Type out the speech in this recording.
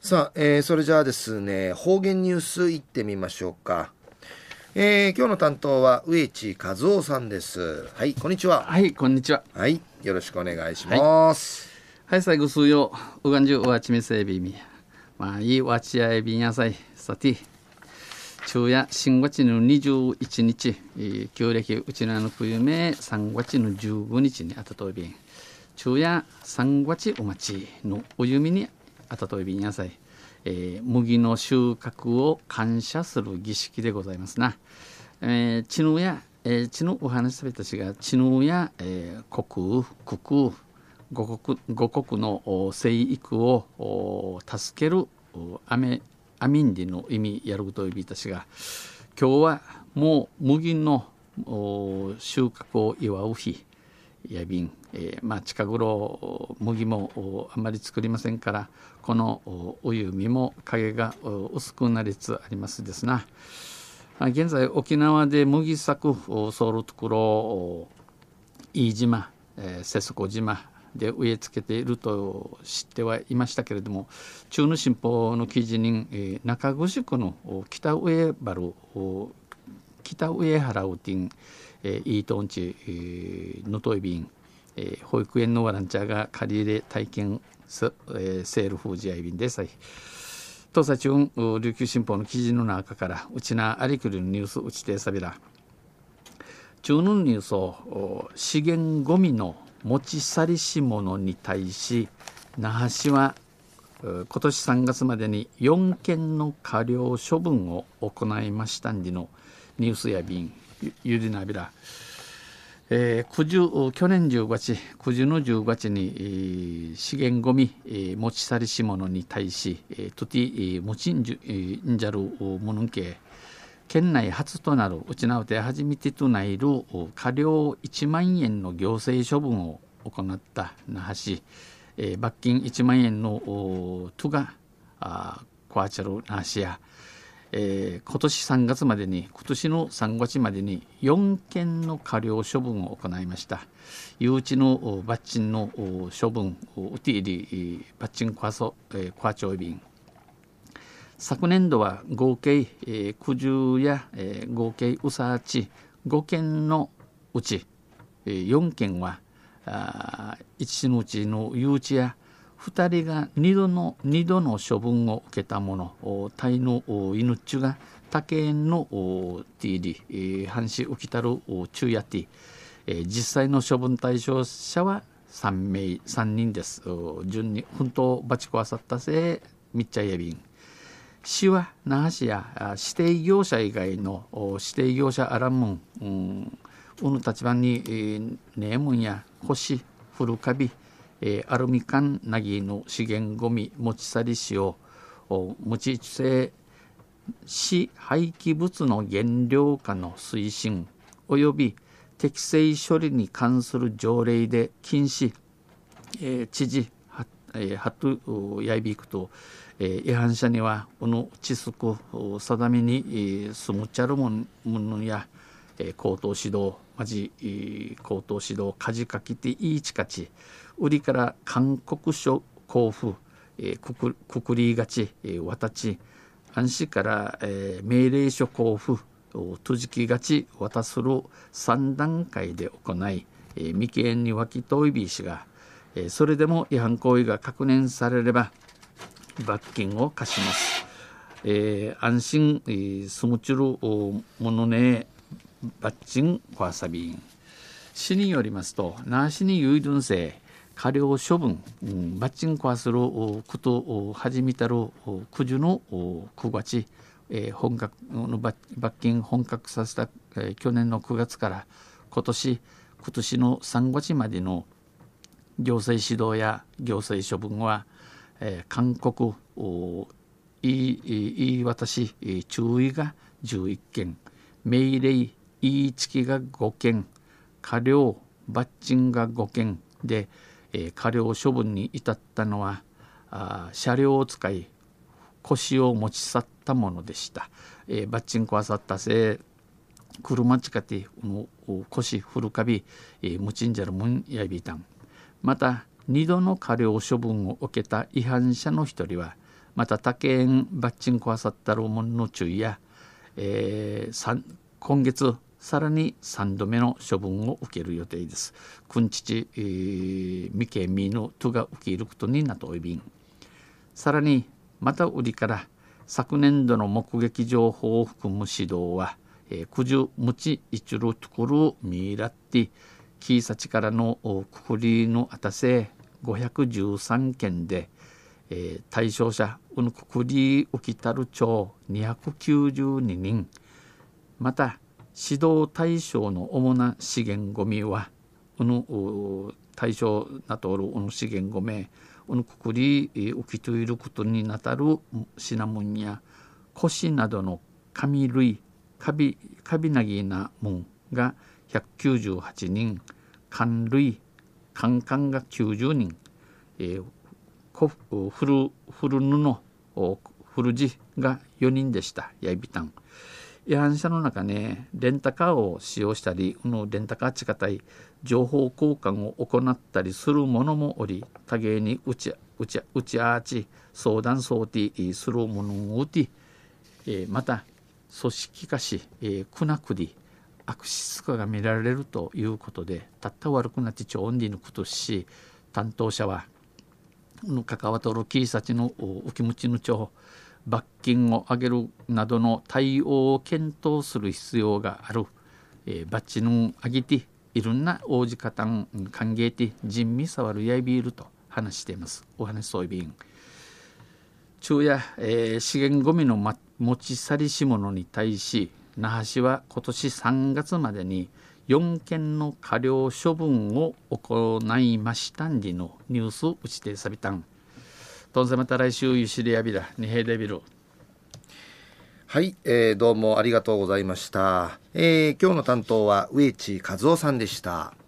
さあ、えー、それじゃあですね、方言ニュースいってみましょうか。えー、今日の担当は植地和夫さんです。はい、こんにちは。はい、こんにちは。はい、よろしくお願いします。はい、最後数曜、うがんじゅうわちみせびみ。まあ、いいわちあいびんやさい。さて、昼夜新月の21日、旧暦うちなの冬目3月の15日にあたとびん。昼夜3月お待ちのおゆみにあたといびん野菜、えー、麦の収穫を感謝する儀式でございますな。えー、血のや、えー、血のお話しされたちが血のや、えー、国雨国五国五国の生育を助けるアメアミンディの意味やるといびたちが今日はもう麦の収穫を祝う日やびん、えー、まあ近頃麦もあまり作りませんからこのお湯みも影が薄くなりつつありますですな。現在沖縄で麦作ソウルところ飯島、えー、瀬底島で植え付けていると知ってはいましたけれども中野新報の記事に、えー、中城区の北上原北上原ウティン、えー、イートンチ、えー、能登便、えー、保育園のワランチャーが借り入れ体験えセールフージアイビンでさい。東西中琉球新報の記事の中からうちなありくるニュースうちてさびら。中のニュースを資源ごみの持ち去りし者に対し那覇市は今年3月までに4件の過料処分を行いましたんでの。ニュースや便ゆりなびら。えー、九去年10月九十の10月に、えー、資源ごみ、えー、持ち去りし者に対し、えー、とて、えー、持ちんじゅ、えー、んじゃるものんけ。県内初となるうちなうて初めてとなる過料1万円の行政処分を行った那覇市、えー、罰金1万円の都があコアチャル那覇市や。えー、今年3月までに今年の3月までに4件の過料処分を行いました。誘致の罰金の処分ウティリ罰金コアソ、えー、コア長便。昨年度は合計、えー、苦渋や、えー、合計ウサーチ5件のうち、えー、4件はあ1のうちの誘致や2人が2度の ,2 度の処分を受けたものタイの犬っちゅが竹園のティーリ半死浮きたる昼夜ティ実際の処分対象者は3名3人です。順に奮闘バチコアサッタセミッチャイヤビン市は那覇市や指定業者以外の指定業者アラム、うん、うぬ立場にね、えー、ネームンや星古カビえー、アルミ缶なぎの資源ごみ持ち去り使用無知性死廃棄物の原料化の推進及び適正処理に関する条例で禁止、えー、知事は、えー、ハトやいびくと、えー、違反者にはこの知識定めに、えー、すむちゃるものや、えー、口頭指導まじ、えー、口頭指導かじかきていいちかち売りから勧告書交付、えー、くくくくりがち、えー、渡ち安市から、えー、命令書交付とじきがち渡する3段階で行い、えー、未見に脇といびしが、えー、それでも違反行為が確認されれば罰金を課します。えー、安心、えー、すむちるものねバッチンコアサビン市によりますと那覇市に有 dun 性過料処分、うん、バッチンコアすることを始めたる九十の9月、えー、本格の罰金本格させた、えー、去年の9月から今年今年の3月までの行政指導や行政処分は、えー、勧告言い言い渡し注意が11件命令言いつきが5件過料罰金が5件で、えー、過料処分に至ったのはあ車両を使い腰を持ち去ったものでした。えー、バッチンコアサッタセ車近て腰古かび、えー、ムチンジャルムンヤビタンまた2度の過料処分を受けた違反者の一人はまた他県バッチンコアサッタルモンの注意や、えー、今月さらに3度目の処分を受ける予定です。くんちち、えー、みけみのとが受けることになっておいびん。さらにまた売りから昨年度の目撃情報を含む指導は、えー、くじゅむちいちるところみらってキーサチからのくくりのあたせ513件で、えー、対象者うぬくくりうきたる町292人また指導対象の主な資源ごみはうぬ対象なとおるうぬ資源ごめうぬくくりうきといることになたる品物や腰などの紙類カビカビナギなもんが198人寒類カカンが90人、えー、古古布古地が4人でしたやいびたん違反者の中ねレンタカーを使用したりこのレンタカー近たい情報交換を行ったりする者もおり多芸に打ち打ち打ちあち相談相手する者を打ち、え、また組織化し、えー、くなくり悪質化が見られるということでたった悪くなってちょんでのことし担当者は関わっとるキーサチの浮きむちの町罰金を上げるなどの対応を検討する必要がある、えー、バッチの上げていろんな応じ方ん歓迎て人味触るやいびいると話しています。お話そういびん。昼夜、えー、資源ごみの、ま、持ち去りし者に対し那覇市は今年3月までに4件の過料処分を行いましたんりのニュース打ちてさびたん。どうせまた来週ゆしりやびら、にへでびる。はい、えー、どうもありがとうございました。えー、今日の担当は植地和夫さんでした。